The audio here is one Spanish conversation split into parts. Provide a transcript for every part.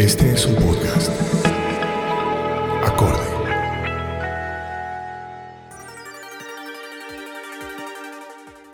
Este es un podcast. Acorde.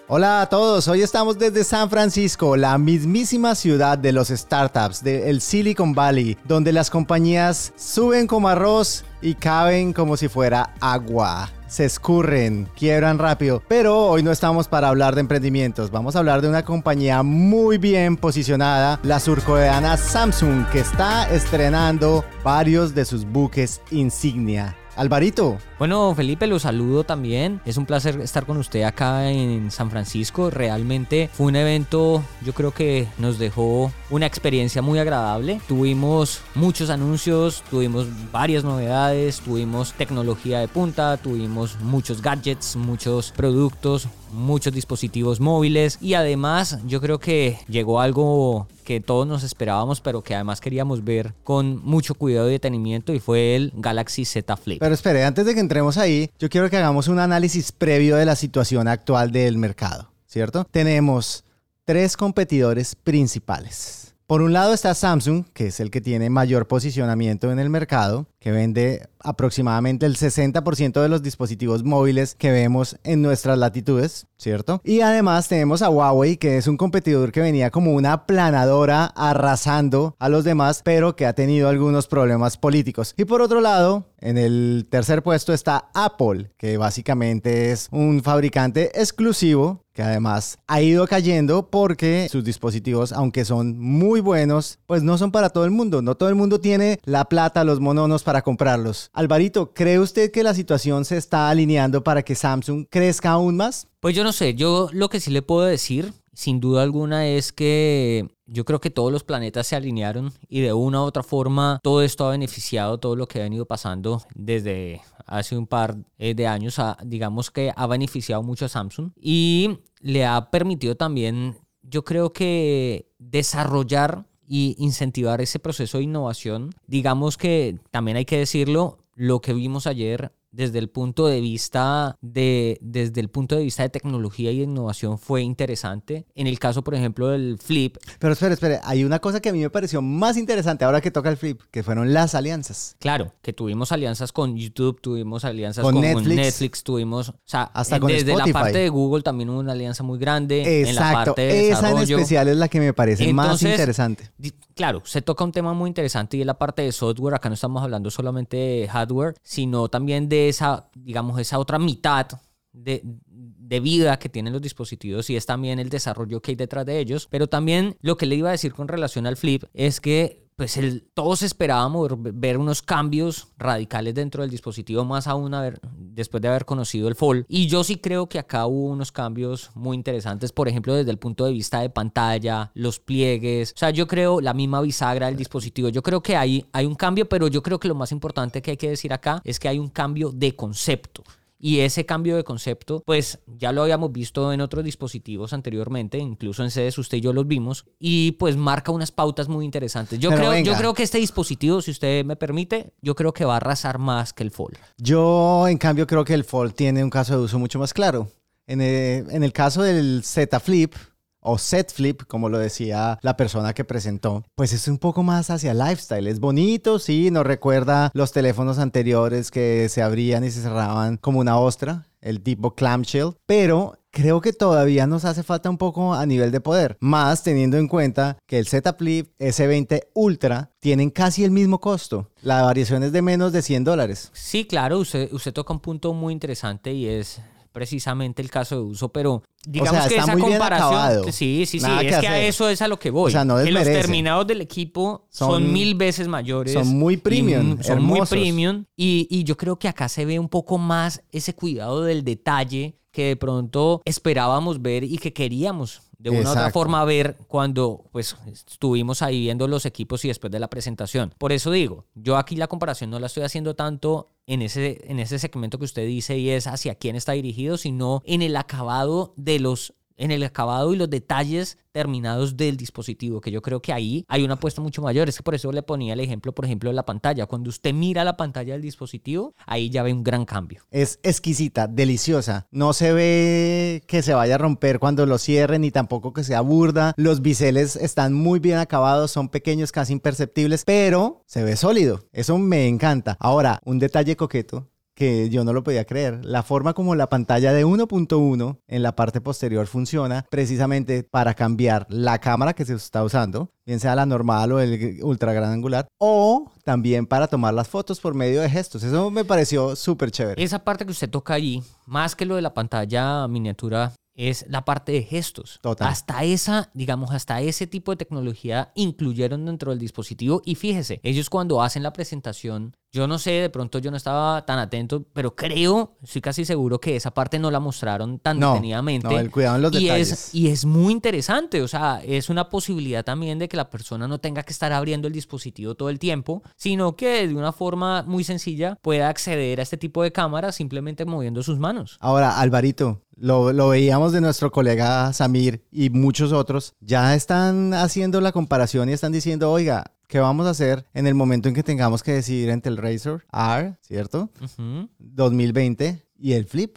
Hola a todos, hoy estamos desde San Francisco, la mismísima ciudad de los startups, del Silicon Valley, donde las compañías suben como arroz y caben como si fuera agua. Se escurren, quiebran rápido. Pero hoy no estamos para hablar de emprendimientos. Vamos a hablar de una compañía muy bien posicionada, la surcoreana Samsung, que está estrenando varios de sus buques insignia. Alvarito. Bueno, Felipe, lo saludo también. Es un placer estar con usted acá en San Francisco. Realmente fue un evento, yo creo que nos dejó una experiencia muy agradable. Tuvimos muchos anuncios, tuvimos varias novedades, tuvimos tecnología de punta, tuvimos muchos gadgets, muchos productos, muchos dispositivos móviles y además yo creo que llegó algo que todos nos esperábamos pero que además queríamos ver con mucho cuidado y detenimiento y fue el Galaxy Z Flip. Pero espere, antes de que entremos ahí, yo quiero que hagamos un análisis previo de la situación actual del mercado, ¿cierto? Tenemos tres competidores principales. Por un lado está Samsung, que es el que tiene mayor posicionamiento en el mercado, que vende aproximadamente el 60% de los dispositivos móviles que vemos en nuestras latitudes, ¿cierto? Y además tenemos a Huawei, que es un competidor que venía como una planadora arrasando a los demás, pero que ha tenido algunos problemas políticos. Y por otro lado, en el tercer puesto está Apple, que básicamente es un fabricante exclusivo que además ha ido cayendo porque sus dispositivos, aunque son muy buenos, pues no son para todo el mundo. No todo el mundo tiene la plata, los mononos para comprarlos. Alvarito, ¿cree usted que la situación se está alineando para que Samsung crezca aún más? Pues yo no sé, yo lo que sí le puedo decir, sin duda alguna, es que yo creo que todos los planetas se alinearon y de una u otra forma todo esto ha beneficiado todo lo que ha venido pasando desde hace un par eh, de años, digamos que ha beneficiado mucho a Samsung y le ha permitido también, yo creo que desarrollar y incentivar ese proceso de innovación. Digamos que también hay que decirlo, lo que vimos ayer desde el punto de vista de desde el punto de vista de tecnología y de innovación fue interesante. En el caso, por ejemplo, del Flip. Pero espere, espere, hay una cosa que a mí me pareció más interesante ahora que toca el Flip, que fueron las alianzas. Claro, que tuvimos alianzas con YouTube, tuvimos alianzas con, Netflix. tuvimos, o sea, hasta con desde la parte de Google también hubo una alianza muy grande. Exacto, en la parte de esa en especial es la que me parece más interesante. Claro, se toca un tema muy interesante y es la parte de software. Acá no estamos hablando solamente de hardware, sino también de esa, digamos, esa otra mitad de, de vida que tienen los dispositivos y es también el desarrollo que hay detrás de ellos. Pero también lo que le iba a decir con relación al flip es que pues el, todos esperábamos ver unos cambios radicales dentro del dispositivo, más aún después de haber conocido el Fold. Y yo sí creo que acá hubo unos cambios muy interesantes, por ejemplo, desde el punto de vista de pantalla, los pliegues, o sea, yo creo la misma bisagra del dispositivo. Yo creo que hay, hay un cambio, pero yo creo que lo más importante que hay que decir acá es que hay un cambio de concepto. Y ese cambio de concepto, pues ya lo habíamos visto en otros dispositivos anteriormente, incluso en sedes usted y yo los vimos, y pues marca unas pautas muy interesantes. Yo, creo, yo creo que este dispositivo, si usted me permite, yo creo que va a arrasar más que el Fold. Yo, en cambio, creo que el Fold tiene un caso de uso mucho más claro. En el, en el caso del Z Flip, o set flip, como lo decía la persona que presentó, pues es un poco más hacia lifestyle. Es bonito, sí, nos recuerda los teléfonos anteriores que se abrían y se cerraban como una ostra el tipo clamshell, pero creo que todavía nos hace falta un poco a nivel de poder, más teniendo en cuenta que el Z Flip S20 Ultra tienen casi el mismo costo. La variación es de menos de 100 dólares. Sí, claro, usted, usted toca un punto muy interesante y es precisamente el caso de uso, pero digamos sea, que esa comparación, sí, sí, sí, Nada es que que a eso es a lo que voy. O sea, no que los terminados del equipo son, Son- mil veces mayores. son muy y premium, m- son muy premium y, y yo creo que acá se ve un poco más ese cuidado del detalle que de pronto esperábamos ver y que queríamos de una u otra forma ver cuando pues estuvimos ahí viendo los equipos y después de la presentación. Por eso digo, yo aquí la comparación no la estoy haciendo tanto en ese, en ese segmento que usted dice y es hacia quién está dirigido, sino en el acabado de los en el acabado y los detalles terminados del dispositivo, que yo creo que ahí hay una apuesta mucho mayor. Es que por eso le ponía el ejemplo, por ejemplo, de la pantalla. Cuando usted mira la pantalla del dispositivo, ahí ya ve un gran cambio. Es exquisita, deliciosa. No se ve que se vaya a romper cuando lo cierren ni tampoco que sea burda. Los biseles están muy bien acabados, son pequeños, casi imperceptibles, pero se ve sólido. Eso me encanta. Ahora, un detalle coqueto que yo no lo podía creer. La forma como la pantalla de 1.1 en la parte posterior funciona precisamente para cambiar la cámara que se está usando, bien sea la normal o el ultra gran angular, o también para tomar las fotos por medio de gestos. Eso me pareció súper chévere. Esa parte que usted toca allí, más que lo de la pantalla miniatura, es la parte de gestos. Total. Hasta esa, digamos, hasta ese tipo de tecnología incluyeron dentro del dispositivo. Y fíjese, ellos cuando hacen la presentación, yo no sé, de pronto yo no estaba tan atento, pero creo, estoy casi seguro que esa parte no la mostraron tan No, detenidamente. no, el cuidado en los y detalles. Es, y es muy interesante, o sea, es una posibilidad también de que la persona no tenga que estar abriendo el dispositivo todo el tiempo, sino que de una forma muy sencilla pueda acceder a este tipo de cámaras simplemente moviendo sus manos. Ahora, Alvarito, lo, lo veíamos de nuestro colega Samir y muchos otros, ya están haciendo la comparación y están diciendo, oiga, ¿qué vamos a hacer en el momento en que tengamos que decidir entre el Razer R, ¿cierto? Ujú. 2020 y el Flip.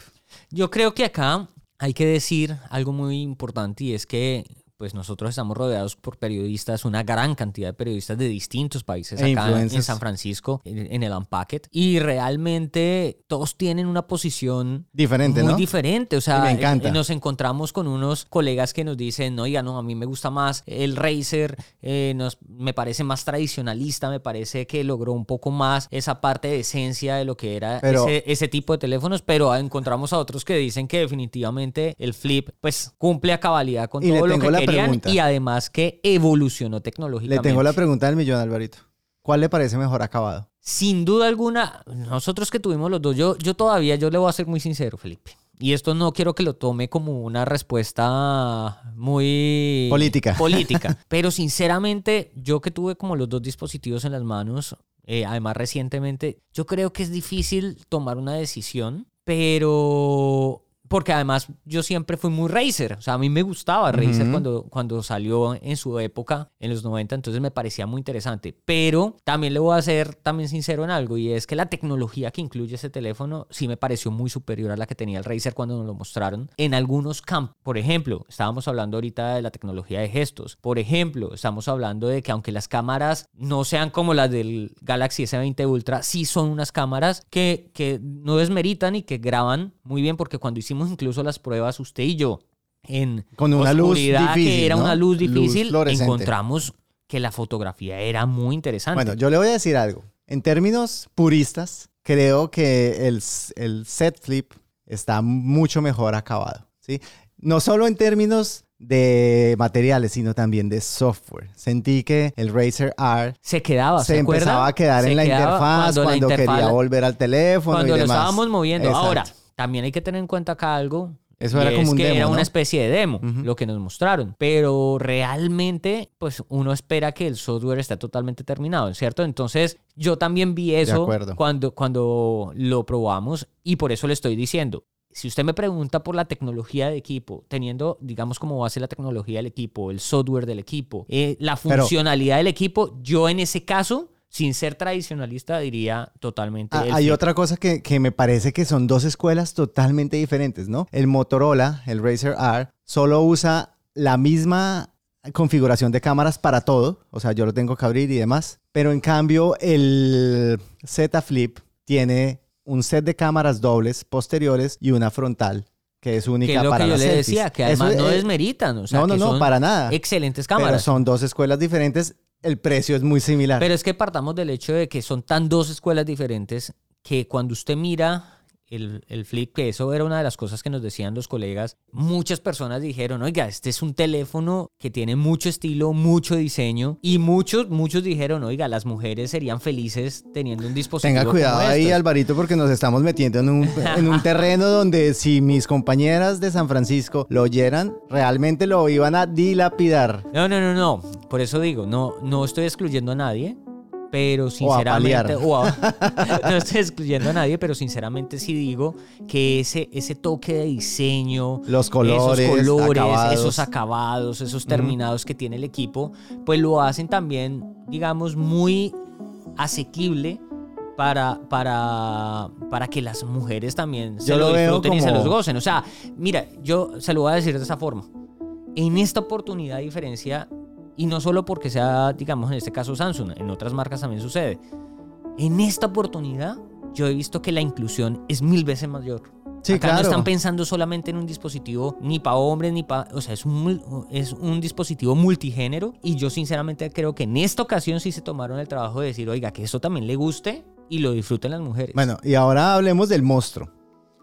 Yo creo que acá hay que decir algo muy importante y es que pues nosotros estamos rodeados por periodistas, una gran cantidad de periodistas de distintos países E acá en. San Francisco, en, en el Unpacked, y realmente todos tienen una posición Diferente, muy ¿no? diferente. O sea, me encanta. eh, nos encontramos con unos colegas que nos dicen, no, ya no, a mí me gusta más el Razer, eh, nos, me parece más tradicionalista, me parece que logró un poco más esa parte de esencia de lo que era Pero- ese, ese tipo de teléfonos, pero encontramos a otros que dicen que definitivamente el Flip pues cumple a cabalidad con Y le todo lo que la y además que evolucionó Le tecnológicamente. tengo la pregunta del millón, Alvarito. ¿Cuál le parece mejor acabado? Sin duda alguna, nosotros que tuvimos los dos, yo, yo todavía, yo le voy a ser muy sincero, Felipe. Y esto no quiero que lo tome como una respuesta muy... Política. Política. Pero sinceramente, yo que tuve como los dos dispositivos en las manos, eh, además recientemente, yo creo que es difícil tomar una decisión, pero... Porque además yo siempre fui muy Razer. O sea, a mí me gustaba Razer Ujú. cuando, cuando salió en su época, en los 90, entonces me parecía muy interesante. Pero también le voy a ser también sincero en algo, y es que la tecnología que incluye ese teléfono sí me pareció muy superior a la que tenía el Razer cuando nos lo mostraron. En algunos campos, por ejemplo, estábamos hablando ahorita de la tecnología de gestos. Por ejemplo, estamos hablando de que aunque las cámaras no sean como las del Galaxy S20 Ultra, sí son unas cámaras que, que no desmeritan y que graban muy bien, porque cuando hicimos incluso las pruebas, usted y yo, en Con una luz difícil, que era ¿no? una luz Luz difícil, fluorescente. encontramos que la fotografía era muy interesante. Bueno, yo le voy a decir algo. En términos puristas, creo que el, el set flip está mucho mejor acabado. ¿sí? No solo en términos de materiales, sino también de software. Sentí que el Razer R se quedaba, ¿se, se empezaba a quedar Se en la interfaz la cuando, quería interfaz- volver al teléfono Cuando y lo demás. estábamos moviendo. Exacto. Ahora, también hay que tener en cuenta acá algo. Eso era es como un que demo, era ¿no? una especie de demo, lo que nos mostraron. Pero realmente, pues uno espera que el software esté totalmente terminado, ¿cierto? Entonces, yo también vi eso cuando, cuando lo probamos y por eso le estoy diciendo. Si usted me pregunta por la tecnología de equipo, teniendo, digamos, como base la tecnología del equipo, el software del equipo, eh, la Pero- funcionalidad del equipo, yo en ese caso, sin ser tradicionalista, diría totalmente. Ah, hay otra cosa que, que me parece que son dos escuelas totalmente diferentes, ¿no? El Motorola, el Razer R, solo usa la misma configuración de cámaras para todo, o sea, yo lo tengo que abrir y demás, pero en cambio el Z Flip tiene un set de cámaras dobles posteriores y una frontal que es única Que es lo para que yo le decía, que Eso además no es- desmeritan. O sea, no, no, que no, son para nada. Excelentes Pero cámaras. son dos escuelas diferentes, el precio es muy similar. Pero es que partamos del hecho de que son tan dos escuelas diferentes que cuando usted mira el, el flip, que eso era una de las cosas que nos decían los colegas, muchas personas dijeron, oiga, este es un teléfono que tiene mucho estilo, mucho diseño, y muchos, muchos dijeron, oiga, las mujeres serían felices teniendo un dispositivo. Tenga como cuidado ahí, estos". Alvarito, porque nos estamos metiendo en un, en un terreno donde si mis compañeras de San Francisco lo oyeran, realmente lo iban a dilapidar. No, no, no, no. Por eso digo, no, no estoy excluyendo a nadie, pero sinceramente. paliar. o a- no estoy excluyendo a nadie, pero sinceramente sí digo que ese, ese toque de diseño, Los colores, esos colores, acabados. esos acabados, esos terminados que tiene el equipo, pues lo hacen también, digamos, muy asequible. Para, para, para que las mujeres también se Yo lo, disfruten y se como- los gocen. O sea, mira, yo se lo voy a decir de esa forma. En esta oportunidad, a diferencia, y no solo porque sea, digamos, en este caso Samsung, en otras marcas también sucede. En esta oportunidad, yo he visto que la inclusión es mil veces mayor. Sí, Acá no claro. están pensando solamente en un dispositivo ni para hombres ni para... O sea, es un, es un dispositivo multigénero y yo sinceramente creo que en esta ocasión sí se tomaron el trabajo de decir, oiga, que esto también le guste y lo disfruten las mujeres. Bueno, y ahora hablemos del monstruo.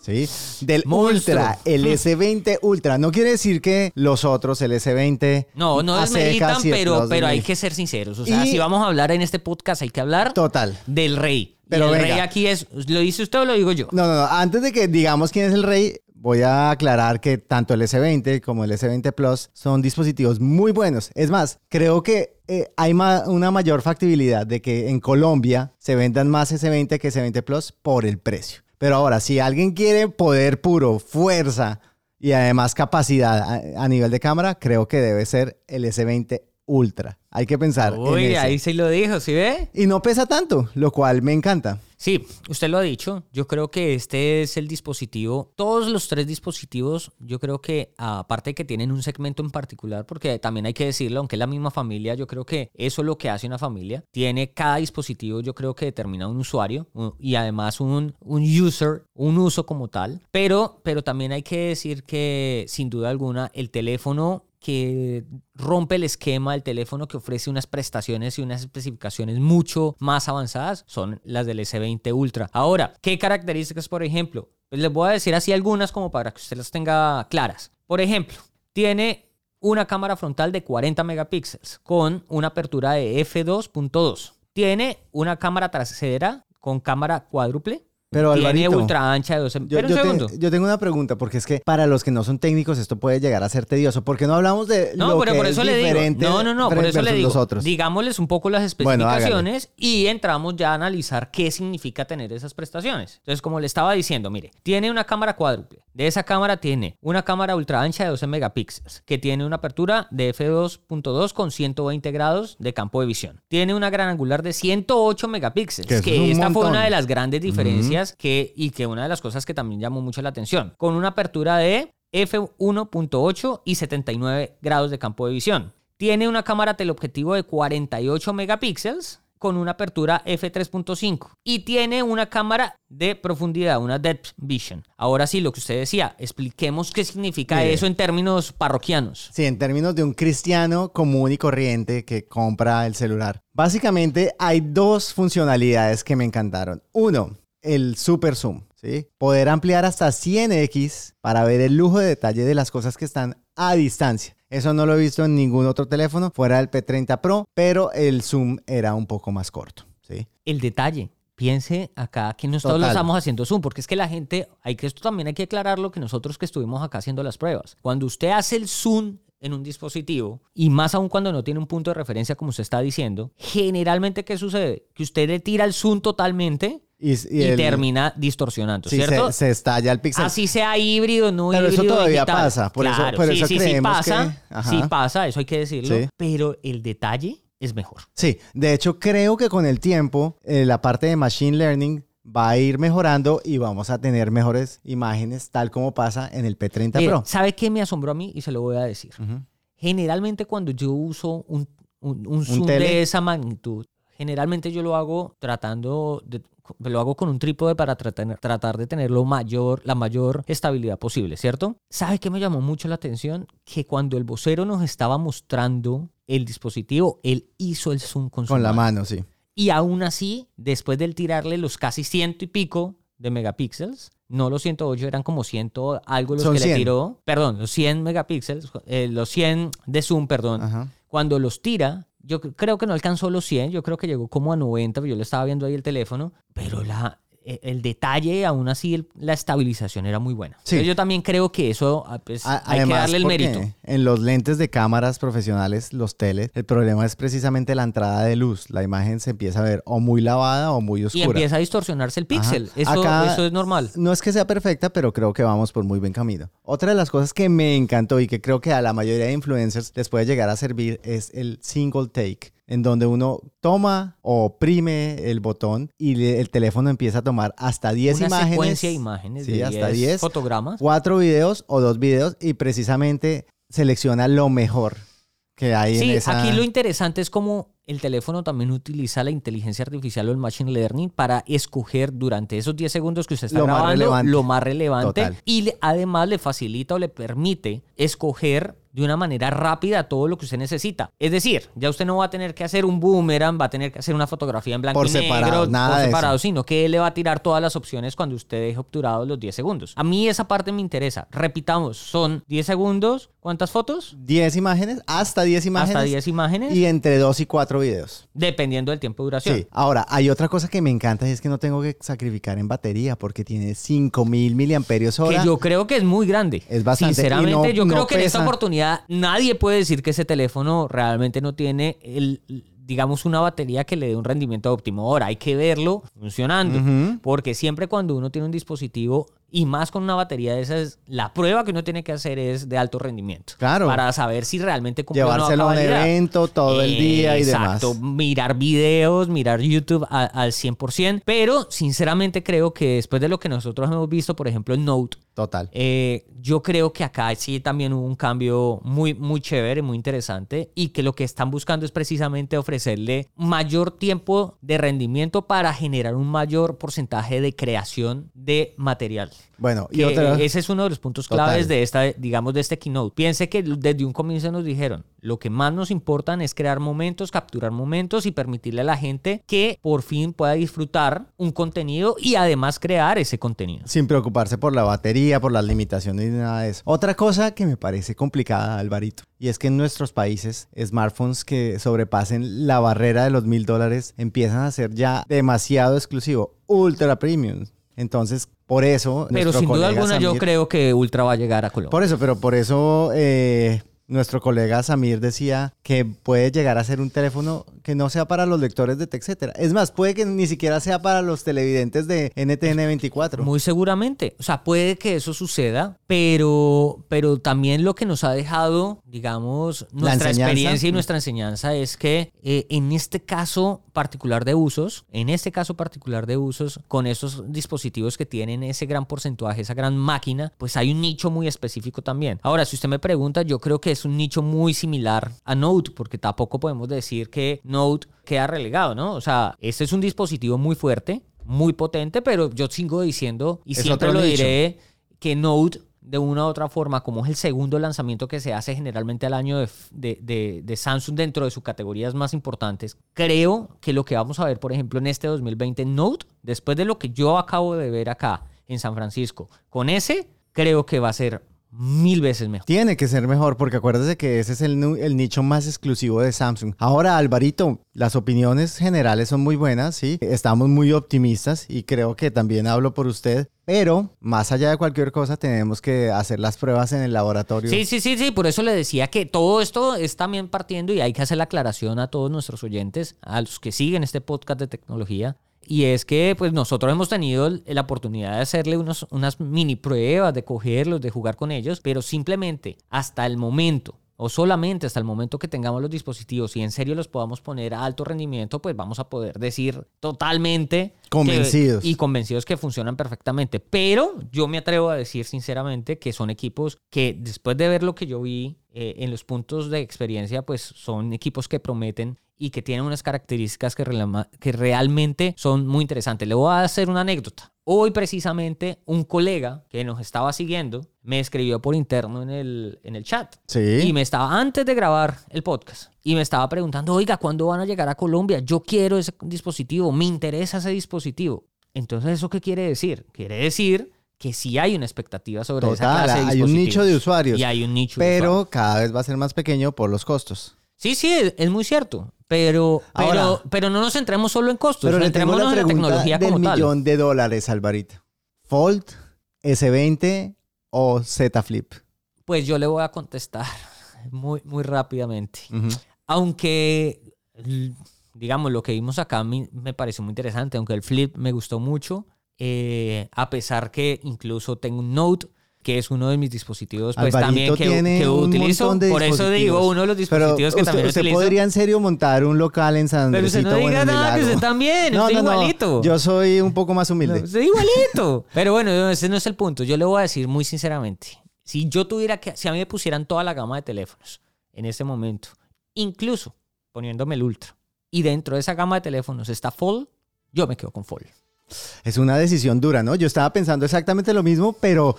¿Sí? Del Monstruo. Ultra, el S20 Ultra. No quiere decir que los otros, el S20. No, no desmeritan, pero, pero hay que ser sinceros. O sea, Y- si vamos a hablar en este podcast, hay que hablar Total. del rey. Pero y el venga. rey aquí es, ¿lo dice usted o lo digo yo? No, no, no. Antes de que digamos quién es el rey, voy a aclarar que tanto el S20 como el S20 Plus son dispositivos muy buenos. Es más, creo que eh, hay ma- una mayor factibilidad de que en Colombia se vendan más S20 que S20 Plus por el precio. Pero ahora, si alguien quiere poder puro, fuerza y además capacidad a, a nivel de cámara, creo que debe ser el S20 Ultra. Hay que pensar en Uy, ese. ahí se lo dijo, ¿sí ve? Y no pesa tanto, lo cual me encanta. Sí, usted lo ha dicho. Yo creo que este es el dispositivo. Todos los tres dispositivos, yo creo que aparte de que tienen un segmento en particular, porque también hay que decirlo, aunque es la misma familia, yo creo que eso es lo que hace una familia. Tiene cada dispositivo, yo creo que determina un usuario y además un, un user, un uso como tal. Pero, pero también hay que decir que sin duda alguna el teléfono que rompe el esquema del teléfono que ofrece unas prestaciones y unas especificaciones mucho más avanzadas son las del S20 Ultra. Ahora, ¿qué características, por ejemplo? Pues les voy a decir así algunas como para que usted las tenga claras. Por ejemplo, tiene una cámara frontal de 40 megapíxeles con una apertura de f2.2. Tiene una cámara trasera con cámara cuádruple. Pero, tiene Alvarito, ultra ancha de 12 Yo, Pero un yo te- segundo. yo tengo una pregunta, porque es que para los que no son técnicos esto puede llegar a ser tedioso. ¿Por qué no hablamos de No, lo pero que por es eso le digo. diferente No, no, no, por versus eso le digo. los otros? Digámosles un poco las Bueno, hágale. especificaciones y entramos ya a analizar qué significa tener esas prestaciones. Entonces, como le estaba diciendo, mire, tiene una cámara cuádruple. De esa cámara tiene una cámara ultra ancha de 12 megapíxeles, que tiene una apertura de f2.2 con 120 grados de campo de visión. Tiene una gran angular de 108 megapíxeles, Que que, eso es un esta fue montón. una de las grandes diferencias que, y que una de las cosas que también llamó mucho la atención. Con una apertura de f1.8 y 79 grados de campo de visión. Tiene una cámara teleobjetivo de 48 megapíxeles con una apertura f3.5 y tiene una cámara de profundidad, una depth vision. Ahora sí, lo que usted decía, expliquemos qué significa eso en términos parroquianos. Sí, en términos de un cristiano común y corriente que compra el celular. Básicamente hay dos funcionalidades que me encantaron. Uno, el super zoom, ¿sí? Poder ampliar hasta 100x para ver el lujo de detalle de las cosas que están a distancia. Eso no lo he visto en ningún otro teléfono fuera del P30 Pro, pero el zoom era un poco más corto, ¿sí? El detalle. Piense acá que nosotros Total. lo estamos haciendo zoom, porque es que la gente, hay que esto también hay que aclararlo que nosotros que estuvimos acá haciendo las pruebas. Cuando usted hace el zoom en un dispositivo, y más aún cuando no tiene un punto de referencia como usted está diciendo, generalmente ¿qué sucede? Que usted le tira el zoom totalmente Y, y, el- termina distorsionando, sí, ¿cierto? se, se estalla el pixel. Así sea híbrido, no Pero eso híbrido. todavía digital. pasa, por eso- Claro, por sí, eso sí, sí creemos pasa, que- ajá. sí pasa, eso hay que decirlo, Sí. pero el detalle es mejor. Sí, de hecho creo que con el tiempo eh, la parte de Machine Learning va a ir mejorando y vamos a tener mejores imágenes tal como pasa en el P30 Mire, Pro. ¿Sabe qué me asombró a mí? Y se lo voy a decir. Ujú. Generalmente cuando yo uso un, un, un zoom tele? de esa magnitud, generalmente yo lo hago tratando de lo hago con un trípode para tratar, tratar de tener lo mayor, la mayor estabilidad posible, ¿cierto? ¿Sabe qué me llamó mucho la atención? Que cuando el vocero nos estaba mostrando el dispositivo, él hizo el zoom con su Con la mano, sí. Y aún así, después del tirarle los casi ciento y pico de megapíxeles, no los 108, eran como ciento algo los Son que le 100. tiró, perdón, los 100 megapíxeles, eh, los 100 de zoom, perdón, Ajá. cuando los tira, yo cre- creo que no alcanzó los 100, yo creo que llegó como a 90, yo le estaba viendo ahí el teléfono, pero la, el detalle, aún así, la estabilización era muy buena. Sí. Yo también creo que eso ah, pues, A- hay que además, darle el mérito. En los lentes de cámaras profesionales, los teles, el problema es precisamente la entrada de luz. La imagen se empieza a ver o muy lavada o muy Y oscura. empieza a distorsionarse el píxel. Eso, Acá eso es normal. No es que sea perfecta, pero creo que vamos por muy buen camino. Otra de las cosas que me encantó y que creo que a la mayoría de influencers les puede llegar a servir es el single take, en donde uno toma o oprime el botón y le- el teléfono empieza a tomar hasta 10 Una imágenes. secuencia de imágenes Sí, de hasta 10 10 fotogramas. cuatro videos o dos videos y precisamente selecciona lo mejor que hay en Sí, esa... aquí lo interesante es cómo el teléfono también utiliza la inteligencia artificial o el machine learning para escoger durante esos 10 segundos que usted está Lo más grabando relevante. lo más relevante Total. y le- además le facilita o le permite escoger de una manera rápida todo lo que usted necesita. Es decir, ya usted no va a tener que hacer un boomerang, va a tener que hacer una fotografía en blanco Por y separado, negro, nada por de eso. separado, sino que él le va a tirar todas las opciones cuando usted deje obturados los 10 segundos. A mí esa parte me interesa. Repitamos, son 10 segundos, ¿cuántas fotos? 10 imágenes, hasta 10 imágenes. Hasta 10 imágenes. Y entre 2 y 4 videos. Dependiendo del tiempo de duración. Sí. Ahora, hay otra cosa que me encanta y es que no tengo que sacrificar en batería porque tiene 5000 miliamperios hora. Que yo creo que es muy grande. Es bastante, Sinceramente, no- yo no creo que en esta oportunidad nadie puede decir que ese teléfono realmente no tiene el digamos una batería que le dé un rendimiento óptimo. Ahora hay que verlo funcionando, porque siempre cuando uno tiene un dispositivo y más con una batería de esas, la prueba que uno tiene que hacer es de alto rendimiento. Claro. Para saber si realmente cumple Llevárselo a un evento todo el día y demás. Exacto, mirar videos, mirar YouTube a- al 100%, pero sinceramente creo que después de lo que nosotros hemos visto, por ejemplo, en Note, Total. eh, yo creo que acá sí también hubo un cambio muy, muy chévere, muy interesante y que lo que están buscando es precisamente ofrecerle mayor tiempo de rendimiento para generar un mayor porcentaje de creación de material. Bueno, y otra... ese es uno de los puntos Total. claves de esta, digamos, de este keynote. Piense que desde un comienzo nos dijeron, lo que más nos importan es crear momentos, capturar momentos y permitirle a la gente que por fin pueda disfrutar un contenido y además crear ese contenido. Sin preocuparse por la batería, por las limitaciones ni nada de eso. Otra cosa que me parece complicada, Alvarito, y es que en nuestros países, smartphones que sobrepasen la barrera de los mil dólares empiezan a ser ya demasiado exclusivo, ultra premium. Entonces, por eso. Pero sin duda alguna yo creo que Ultra va a llegar a Colombia. Por eso, pero por eso eh, nuestro colega Samir decía que puede llegar a ser un teléfono que no sea para los lectores de TechCetera. Es más, puede que ni siquiera sea para los televidentes de NTN24. Muy seguramente. O sea, puede que eso suceda, pero, pero también lo que nos ha dejado, digamos, nuestra experiencia y nuestra enseñanza es que eh, en este caso particular de usos, en este caso particular de usos, con esos dispositivos que tienen ese gran porcentaje, esa gran máquina, pues hay un nicho muy específico también. Ahora, si usted me pregunta, yo creo que es un nicho muy similar a Note, porque tampoco podemos decir que Note queda relegado, ¿no? O sea, este es un dispositivo muy fuerte, muy potente, pero yo sigo diciendo y Es siempre lo nicho. diré que Note de una u otra forma, como es el segundo lanzamiento que se hace generalmente al año de, de- de- de Samsung dentro de sus categorías más importantes, creo que lo que vamos a ver, por ejemplo, en este 2020 Note, después de lo que yo acabo de ver acá en San Francisco, con ese, creo que va a ser mil veces mejor. Tiene que ser mejor porque acuérdese que ese es el, el nicho más exclusivo de Samsung. Ahora, Alvarito, las opiniones generales son muy buenas, sí. Estamos muy optimistas y creo que también hablo por usted. Pero, más allá de cualquier cosa, tenemos que hacer las pruebas en el laboratorio. Sí, sí, sí, sí, por eso le decía que todo esto es también partiendo y hay que hacer la aclaración a todos nuestros oyentes, a los que siguen este podcast de tecnología. Y es que pues nosotros hemos tenido la oportunidad de hacerle unos, unas mini pruebas, de cogerlos, de jugar con ellos, pero simplemente hasta el momento o solamente hasta el momento que tengamos los dispositivos y en serio los podamos poner a alto rendimiento, pues vamos a poder decir totalmente que- Convencidos. y convencidos que funcionan perfectamente. Pero yo me atrevo a decir sinceramente que son equipos que después de ver lo que yo vi eh, en los puntos de experiencia, pues son equipos que prometen y que tiene unas características que, que realmente son muy interesantes. Le voy a hacer una anécdota. Hoy precisamente un colega que nos estaba siguiendo me escribió por interno en el, en el chat. Sí. Y me estaba, antes de grabar el podcast, y me estaba preguntando, oiga, ¿cuándo van a llegar a Colombia? Yo quiero ese dispositivo, me interesa ese dispositivo. Entonces, ¿eso qué quiere decir? Quiere decir que sí hay una expectativa sobre esa Total, clase de hay un nicho de usuarios. Y hay un nicho de Pero usuarios. cada vez va a ser más pequeño por los costos. Sí, sí, es, muy cierto. Pero, pero, Ahora- pero no nos centremos solo en costos, Pero centrémonos en la tecnología del como tal. millón de dólares, Alvarito. ¿Fold, S20 o Z Flip? Pues yo le voy a contestar muy, muy rápidamente. Aunque, digamos, lo que vimos acá me pareció muy interesante, aunque el flip me gustó mucho, eh, a pesar que incluso tengo un Note, que es uno de mis dispositivos, pues Alvarito también que, tiene que utilizo. Por eso digo, uno de los Pero dispositivos que usted, también usted utilizo. podría en serio montar un local en San Pero usted Andresito no diga nada, que usted también, usted igualito. Yo soy un poco más humilde. No, estoy igualito. Pero bueno, ese no es el punto. Yo le voy a decir muy sinceramente, si yo tuviera que, si a mí me pusieran toda la gama de teléfonos en este momento, incluso poniéndome el Ultra, y dentro de esa gama de teléfonos está Fold, yo me quedo con Fold. Es una decisión dura, ¿no? Yo estaba pensando exactamente lo mismo, pero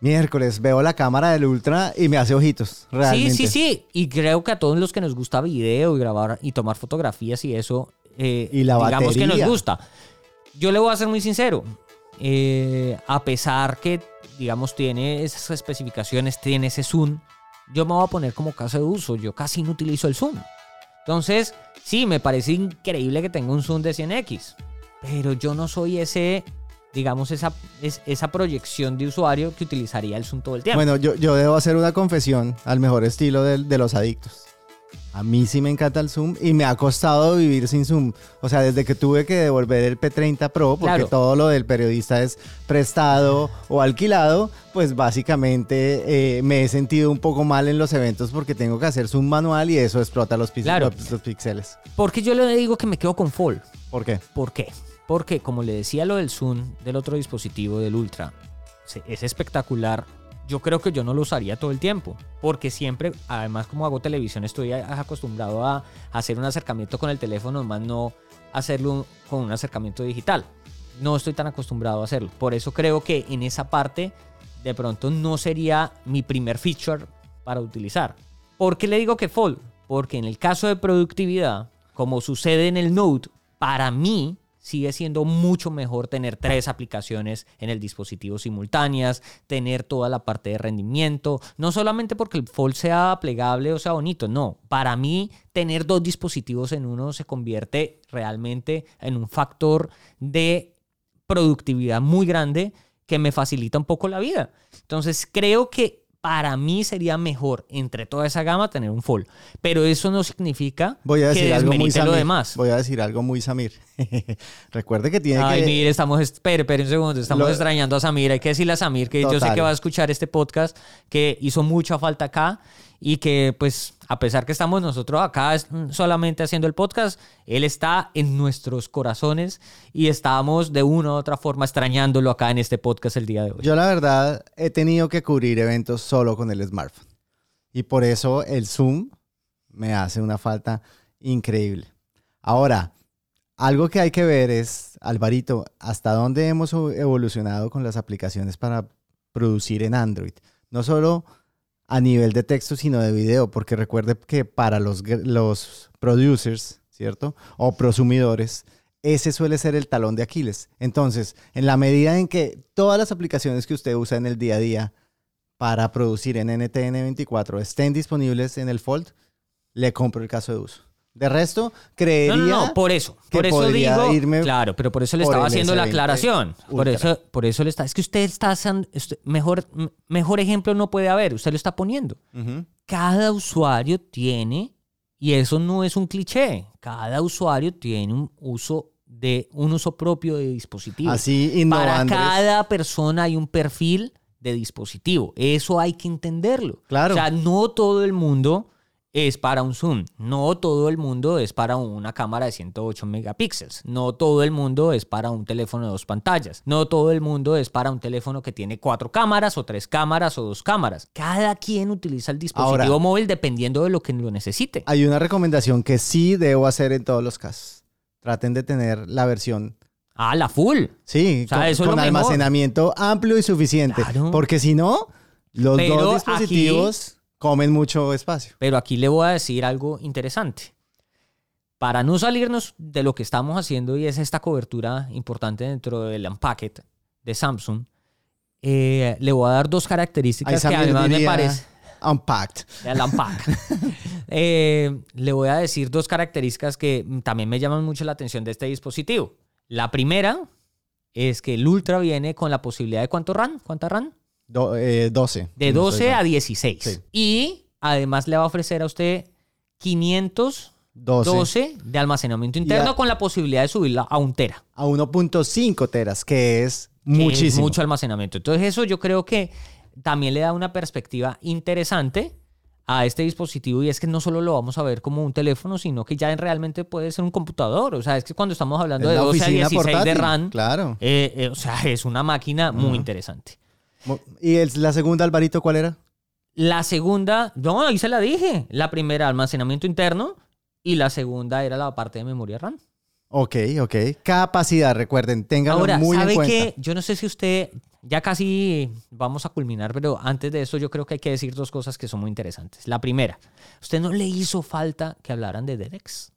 miércoles veo la cámara del Ultra y me hace ojitos, realmente. Sí, sí, sí. Y creo que a todos los que nos gusta video y grabar y tomar fotografías y eso, eh, Y la digamos que nos gusta. Yo le voy a ser muy sincero. Eh, a pesar que, digamos, tiene esas especificaciones, tiene ese zoom, yo me voy a poner como caso de uso. Yo casi no utilizo el zoom. Entonces, sí, me parece increíble que tenga un zoom de 100x. Pero yo no soy ese, digamos, esa, es- esa proyección de usuario que utilizaría el zoom todo el tiempo. Bueno, yo, yo debo hacer una confesión al mejor estilo del- de, los adictos. A mí sí me encanta el Zoom y me ha costado vivir sin Zoom. O sea, desde que tuve que devolver el P30 Pro, porque Claro. todo lo del periodista es prestado o alquilado, pues básicamente eh, me he sentido un poco mal en los eventos porque tengo que hacer Zoom manual y eso explota los, Claro. los, los píxeles. Porque yo le digo que me quedo con Fold. ¿Por qué? ¿Por qué? Porque, como le decía lo del Zoom del otro dispositivo, del Ultra, es espectacular. Yo creo que yo no lo usaría todo el tiempo. Porque siempre, además, como hago televisión, estoy acostumbrado a hacer un acercamiento con el teléfono, más no hacerlo con un acercamiento digital. No estoy tan acostumbrado a hacerlo. Por eso creo que en esa parte, de pronto, no sería mi primer feature para utilizar. ¿Por qué le digo que Fold? Porque en el caso de productividad, como sucede en el Note, para mí sigue siendo mucho mejor tener tres aplicaciones en el dispositivo simultáneas, tener toda la parte de rendimiento, no solamente porque el Fold sea plegable o sea bonito, no, para mí tener dos dispositivos en uno se convierte realmente en un factor de productividad muy grande que me facilita un poco la vida. Entonces creo que para mí sería mejor entre toda esa gama tener un Fold, pero eso no significa Voy a que decir algo muy Samir. lo demás. Voy a decir algo muy Samir. Recuerde que tiene Ay, que... mire, estamos, espere, espere un segundo, estamos Lo- extrañando a Samir. Hay que decirle a Samir que yo sé que va a escuchar este podcast, que hizo mucha falta acá y que, pues, a pesar que estamos nosotros acá mm, solamente haciendo el podcast, él está en nuestros corazones y estamos de una u otra forma extrañándolo acá en este podcast el día de hoy. Yo la verdad he tenido que cubrir eventos solo con el smartphone. Y por eso el Zoom me hace una falta increíble. Ahora, algo que hay que ver es, Alvarito, hasta dónde hemos evolucionado con las aplicaciones para producir en Android. No solo a nivel de texto, sino de video, porque recuerde que para los, los producers, ¿cierto? O prosumidores, ese suele ser el talón de Aquiles. Entonces, en la medida en que todas las aplicaciones que usted usa en el día a día para producir en NTN24 estén disponibles en el Fold, le compro el caso de uso. De resto, creería... No, no, no, por eso. que Por eso digo. irme claro, pero por eso le por estaba haciendo la S20 aclaración. Por eso, por eso le está. Es que usted está. haciendo- mejor, mejor ejemplo no puede haber. Usted lo está poniendo. Cada usuario tiene, y eso no es un cliché, cada usuario tiene un uso de un uso propio de dispositivo. Así Para cada persona hay un perfil de dispositivo. Eso hay que entenderlo. Claro. O sea, no todo el mundo es para un zoom. No todo el mundo es para una cámara de 108 megapíxeles. No todo el mundo es para un teléfono de dos pantallas. No todo el mundo es para un teléfono que tiene cuatro cámaras o tres cámaras o dos cámaras. Cada quien utiliza el dispositivo Ahora- móvil dependiendo de lo que lo necesite. Hay una recomendación que sí debo hacer en todos los casos. Traten de tener la versión Ah, la full. Sí, O sea, con, eso es con lo mejor. almacenamiento amplio y suficiente. Claro. Porque si no, los Pero dos dispositivos comen mucho espacio. Pero aquí le voy a decir algo interesante. Para no salirnos de lo que estamos haciendo y es esta cobertura importante dentro del Unpacked de Samsung, eh, le voy a dar dos características que además me parece Unpacked. Eh, le voy a decir dos características que también me llaman mucho la atención de este dispositivo. La primera es que el Ultra viene con la posibilidad de cuánto RAM, cuánta RAM? Do- eh, 12. De No 12 estoy a mal. 16. Sí. Y además le va a ofrecer a usted 512 12 de almacenamiento interno a- con la posibilidad de subirla a un tera. a 1.5 teras, que es que es muchísimo. mucho almacenamiento. Entonces eso yo creo que también le da una perspectiva interesante a este dispositivo y es que no solo lo vamos a ver como un teléfono, sino que ya en realmente puede ser un computador. O sea, es que cuando estamos hablando Es de la 12 a oficina 16 de portátil, RAM, claro. eh, eh, o sea, es una máquina muy interesante. ¿Y el- la segunda, Alvarito, cuál era? La segunda, no, ahí se la dije. La primera, almacenamiento interno. Y la segunda era la parte de memoria RAM. Ok, ok. Capacidad, recuerden, Ahora, muy en ¿sabe cuenta. qué? Yo no sé si usted, ya casi vamos a culminar, pero antes de eso yo creo que hay que decir dos cosas que son muy interesantes. La primera, ¿usted no le hizo falta que hablaran de DeX?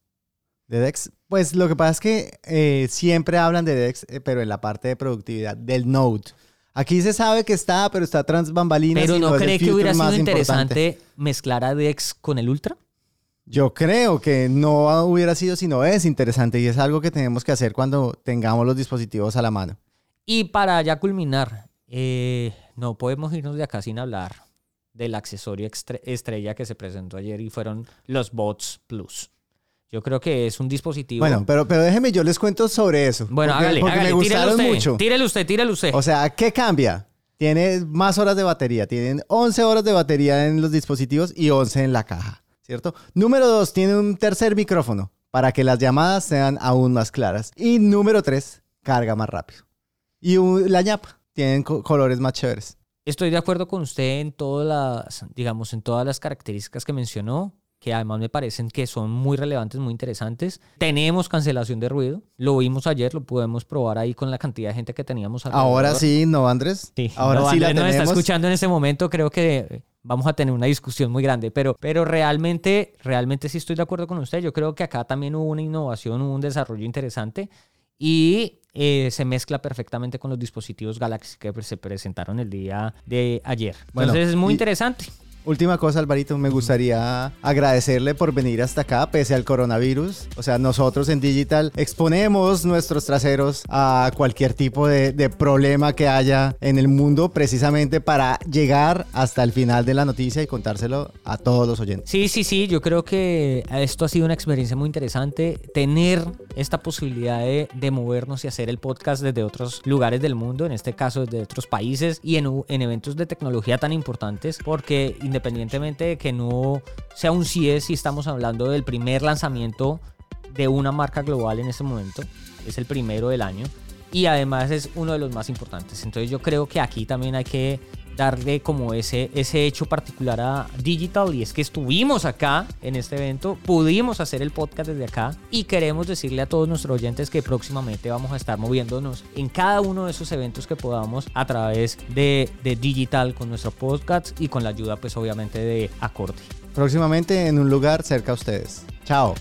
De Dex, pues lo que pasa es que eh, siempre hablan de Dex, eh, pero en la parte de productividad del Node. Aquí se sabe que está, pero está tras bambalinas. Pero ¿no cree que hubiera sido importante. interesante mezclar a DeX con el Ultra? Yo creo que no hubiera sido, sino es interesante y es algo que tenemos que hacer cuando tengamos los dispositivos a la mano. Y para ya culminar, eh, no podemos irnos de acá sin hablar del accesorio estrella que se presentó ayer y fueron los Bots Plus. Yo creo que es un dispositivo. Bueno, pero, pero déjeme, yo les cuento sobre eso. Bueno, porque, hágale, porque hágale, me gustaron usted, mucho. Tírele usted, tírele usted. O sea, ¿qué cambia? Tiene más horas de batería. Tienen 11 horas de batería en los dispositivos y 11 en la caja, ¿cierto? Número 2, tiene un tercer micrófono para que las llamadas sean aún más claras. Y número 3, carga más rápido. Y un- la ñapa, tienen co- colores más chéveres. Estoy de acuerdo con usted en todas las, digamos, en todas las características que mencionó, que además me parecen que son muy relevantes, muy interesantes. Tenemos cancelación de ruido, lo vimos ayer, lo podemos probar ahí con la cantidad de gente que teníamos. Ahora alrededor. sí, ¿no, Andrés? Sí, Ahora no, sí la Andrés nos está tenemos. escuchando en este momento, creo que vamos a tener una discusión muy grande, pero, pero realmente, realmente sí estoy de acuerdo con usted. Yo creo que acá también hubo una innovación, hubo un desarrollo interesante y eh, se mezcla perfectamente con los dispositivos Galaxy que se presentaron el día de ayer. Bueno, Entonces es muy y- interesante. Última cosa, Alvarito, me gustaría agradecerle por venir hasta acá pese al coronavirus. O sea, nosotros en Digital exponemos nuestros traseros a cualquier tipo de, problema que haya en el mundo precisamente para llegar hasta el final de la noticia y contárselo a todos los oyentes. Sí, sí, sí, yo creo que esto ha sido una experiencia muy interesante. Tener esta posibilidad de, de movernos y hacer el podcast desde otros lugares del mundo, en este caso desde otros países y en, en eventos de tecnología tan importantes, porque independientemente de que no sea un CIE, si estamos hablando del primer lanzamiento de una marca global en este momento, es el primero del año y además es uno de los más importantes. Entonces yo creo que aquí también hay que darle como ese, ese hecho particular a Digital y es que estuvimos acá en este evento, pudimos hacer el podcast desde acá y queremos decirle a todos nuestros oyentes que próximamente vamos a estar moviéndonos en cada uno de esos eventos que podamos a través de, de Digital con nuestro podcast y con la ayuda pues obviamente de Acorde. Próximamente en un lugar cerca a ustedes. Chao.